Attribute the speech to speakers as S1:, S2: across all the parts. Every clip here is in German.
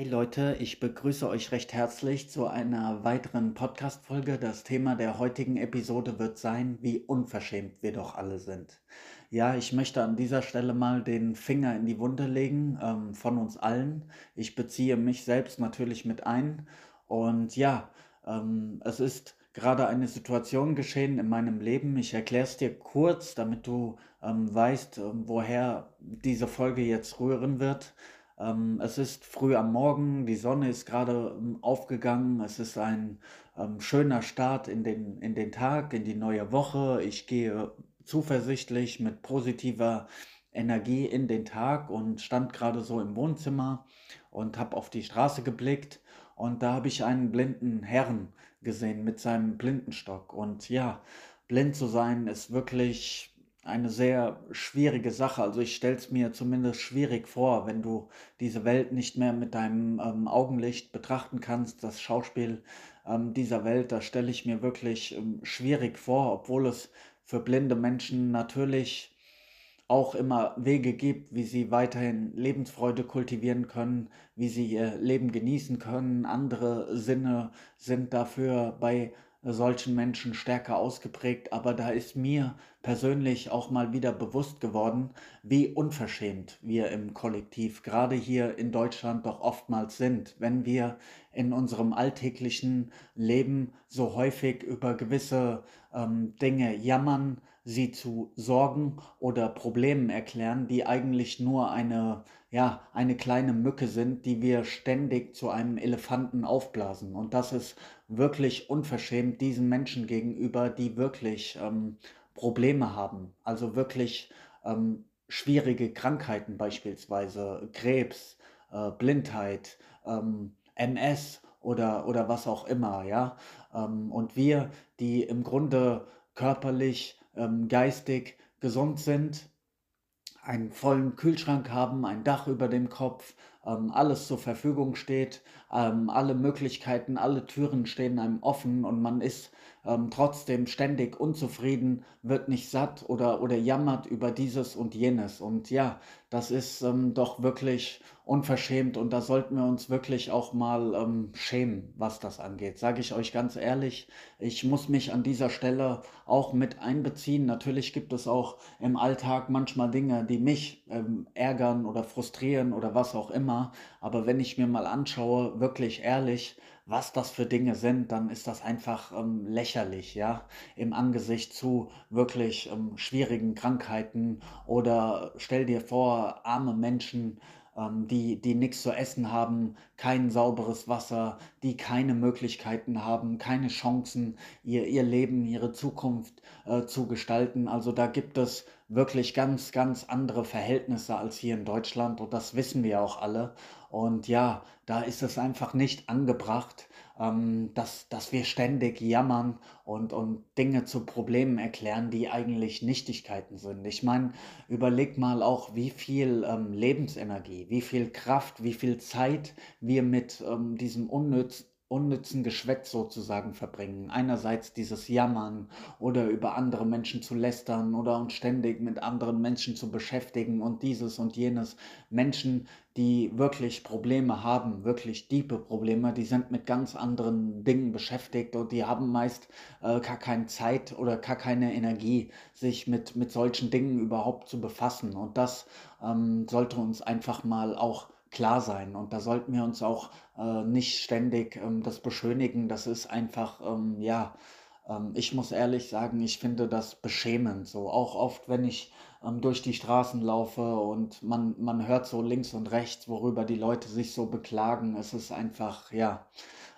S1: Hey Leute, ich begrüße euch recht herzlich zu einer weiteren Podcast-Folge. Das Thema der heutigen Episode wird sein, wie unverschämt wir doch alle sind. Ja, ich möchte an dieser Stelle mal den Finger in die Wunde legen ähm, von uns allen. Ich beziehe mich selbst natürlich mit ein. Und ja, ähm, es ist gerade eine Situation geschehen in meinem Leben. Ich erkläre es dir kurz, damit du ähm, weißt, ähm, woher diese Folge jetzt rühren wird. Ähm, es ist früh am Morgen, die Sonne ist gerade ähm, aufgegangen, es ist ein ähm, schöner Start in den, in den Tag, in die neue Woche. Ich gehe zuversichtlich mit positiver Energie in den Tag und stand gerade so im Wohnzimmer und habe auf die Straße geblickt und da habe ich einen blinden Herrn gesehen mit seinem Blindenstock. Und ja, blind zu sein ist wirklich eine sehr schwierige Sache. Also ich stelle es mir zumindest schwierig vor, wenn du diese Welt nicht mehr mit deinem ähm, Augenlicht betrachten kannst. Das Schauspiel ähm, dieser Welt, das stelle ich mir wirklich ähm, schwierig vor, obwohl es für blinde Menschen natürlich auch immer Wege gibt, wie sie weiterhin Lebensfreude kultivieren können, wie sie ihr Leben genießen können. Andere Sinne sind dafür bei solchen Menschen stärker ausgeprägt, aber da ist mir persönlich auch mal wieder bewusst geworden, wie unverschämt wir im Kollektiv, gerade hier in Deutschland, doch oftmals sind, wenn wir in unserem alltäglichen Leben so häufig über gewisse ähm, Dinge jammern, sie zu Sorgen oder Problemen erklären, die eigentlich nur eine, ja, eine kleine Mücke sind, die wir ständig zu einem Elefanten aufblasen. Und das ist wirklich unverschämt diesen Menschen gegenüber, die wirklich ähm, Probleme haben, also wirklich ähm, schwierige Krankheiten beispielsweise, Krebs, äh, Blindheit, ähm, MS oder, oder was auch immer, ja. Ähm, und wir, die im Grunde körperlich ähm, geistig gesund sind, einen vollen Kühlschrank haben, ein Dach über dem Kopf, ähm, alles zur Verfügung steht, ähm, alle Möglichkeiten, alle Türen stehen einem offen und man ist ähm, trotzdem ständig unzufrieden, wird nicht satt oder, oder jammert über dieses und jenes. Und ja, das ist ähm, doch wirklich unverschämt und da sollten wir uns wirklich auch mal ähm, schämen, was das angeht. Sage ich euch ganz ehrlich, ich muss mich an dieser Stelle auch mit einbeziehen. Natürlich gibt es auch im Alltag manchmal Dinge, die mich ähm, ärgern oder frustrieren oder was auch immer. Aber wenn ich mir mal anschaue, wirklich ehrlich, was das für Dinge sind, dann ist das einfach ähm, lächerlich, ja, im Angesicht zu wirklich ähm, schwierigen Krankheiten oder stell dir vor, arme Menschen, die, die nichts zu essen haben, kein sauberes Wasser, die keine Möglichkeiten haben, keine Chancen, ihr, ihr Leben, ihre Zukunft äh, zu gestalten. Also da gibt es wirklich ganz, ganz andere Verhältnisse als hier in Deutschland und das wissen wir auch alle. Und ja, da ist es einfach nicht angebracht, ähm, dass, dass wir ständig jammern und, und Dinge zu Problemen erklären, die eigentlich Nichtigkeiten sind. Ich meine, überleg mal auch, wie viel ähm, Lebensenergie, wie viel Kraft, wie viel Zeit wir mit ähm, diesem unnütz, unnützen Geschwätz sozusagen verbringen. Einerseits dieses Jammern oder über andere Menschen zu lästern oder uns ständig mit anderen Menschen zu beschäftigen und dieses und jenes. Menschen, die wirklich Probleme haben, wirklich tiefe Probleme, die sind mit ganz anderen Dingen beschäftigt und die haben meist äh, gar keine Zeit oder gar keine Energie, sich mit, mit solchen Dingen überhaupt zu befassen. Und das ähm, sollte uns einfach mal auch klar sein. Und da sollten wir uns auch äh, nicht ständig ähm, das beschönigen. Das ist einfach, ähm, ja, ähm, ich muss ehrlich sagen, ich finde das beschämend. So auch oft, wenn ich ähm, durch die Straßen laufe und man, man hört so links und rechts, worüber die Leute sich so beklagen. Es ist einfach, ja,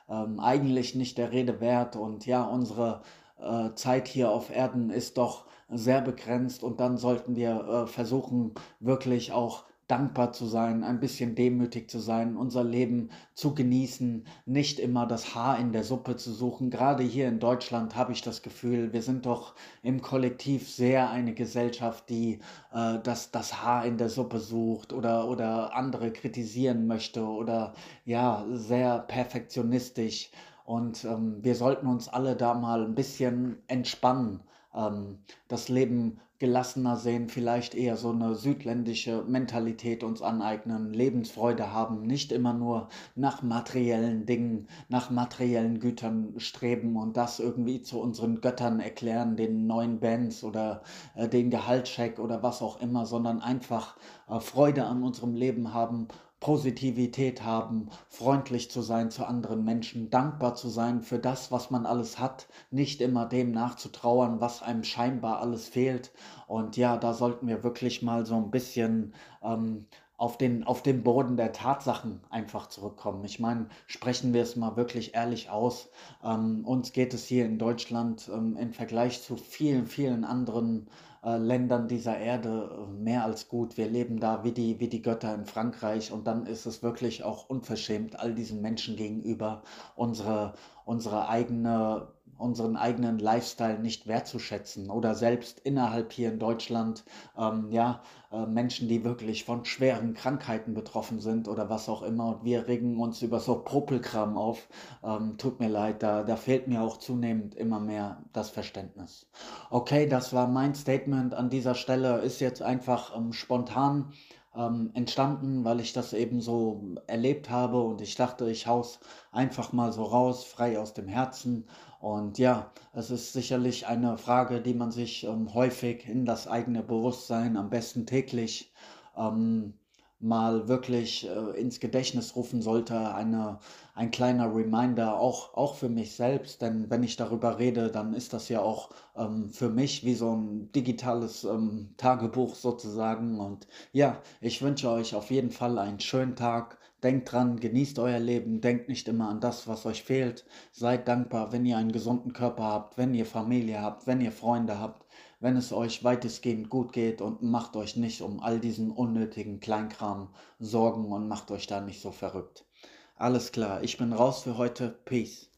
S1: ähm, eigentlich nicht der Rede wert. Und ja, unsere äh, Zeit hier auf Erden ist doch sehr begrenzt und dann sollten wir äh, versuchen, wirklich auch dankbar zu sein, ein bisschen demütig zu sein, unser Leben zu genießen, nicht immer das Haar in der Suppe zu suchen. Gerade hier in Deutschland habe ich das Gefühl, wir sind doch im Kollektiv sehr eine Gesellschaft, die äh, das, das Haar in der Suppe sucht oder, oder andere kritisieren möchte oder ja, sehr perfektionistisch. Und ähm, wir sollten uns alle da mal ein bisschen entspannen, ähm, das Leben gelassener sehen, vielleicht eher so eine südländische Mentalität uns aneignen, Lebensfreude haben, nicht immer nur nach materiellen Dingen, nach materiellen Gütern streben und das irgendwie zu unseren Göttern erklären, den neuen Bands oder äh, den Gehaltscheck oder was auch immer, sondern einfach äh, Freude an unserem Leben haben Positivität haben, freundlich zu sein zu anderen Menschen, dankbar zu sein für das, was man alles hat, nicht immer dem nachzutrauern, was einem scheinbar alles fehlt. Und ja, da sollten wir wirklich mal so ein bisschen ähm, auf den, auf den Boden der Tatsachen einfach zurückkommen. Ich meine, sprechen wir es mal wirklich ehrlich aus. Ähm, uns geht es hier in Deutschland ähm, im Vergleich zu vielen, vielen anderen äh, Ländern dieser Erde äh, mehr als gut. Wir leben da wie die, wie die Götter in Frankreich und dann ist es wirklich auch unverschämt all diesen Menschen gegenüber unsere, unsere eigene unseren eigenen Lifestyle nicht wertzuschätzen oder selbst innerhalb hier in Deutschland, ähm, ja, äh, Menschen, die wirklich von schweren Krankheiten betroffen sind oder was auch immer und wir regen uns über so Popelkram auf. Ähm, tut mir leid, da, da fehlt mir auch zunehmend immer mehr das Verständnis. Okay, das war mein Statement an dieser Stelle, ist jetzt einfach ähm, spontan ähm, entstanden, weil ich das eben so erlebt habe und ich dachte, ich haus einfach mal so raus, frei aus dem Herzen. Und ja, es ist sicherlich eine Frage, die man sich ähm, häufig in das eigene Bewusstsein, am besten täglich, ähm, mal wirklich äh, ins Gedächtnis rufen sollte, eine, ein kleiner Reminder, auch, auch für mich selbst, denn wenn ich darüber rede, dann ist das ja auch ähm, für mich wie so ein digitales ähm, Tagebuch sozusagen. Und ja, ich wünsche euch auf jeden Fall einen schönen Tag. Denkt dran, genießt euer Leben, denkt nicht immer an das, was euch fehlt. Seid dankbar, wenn ihr einen gesunden Körper habt, wenn ihr Familie habt, wenn ihr Freunde habt wenn es euch weitestgehend gut geht und macht euch nicht um all diesen unnötigen Kleinkram Sorgen und macht euch da nicht so verrückt. Alles klar, ich bin raus für heute. Peace.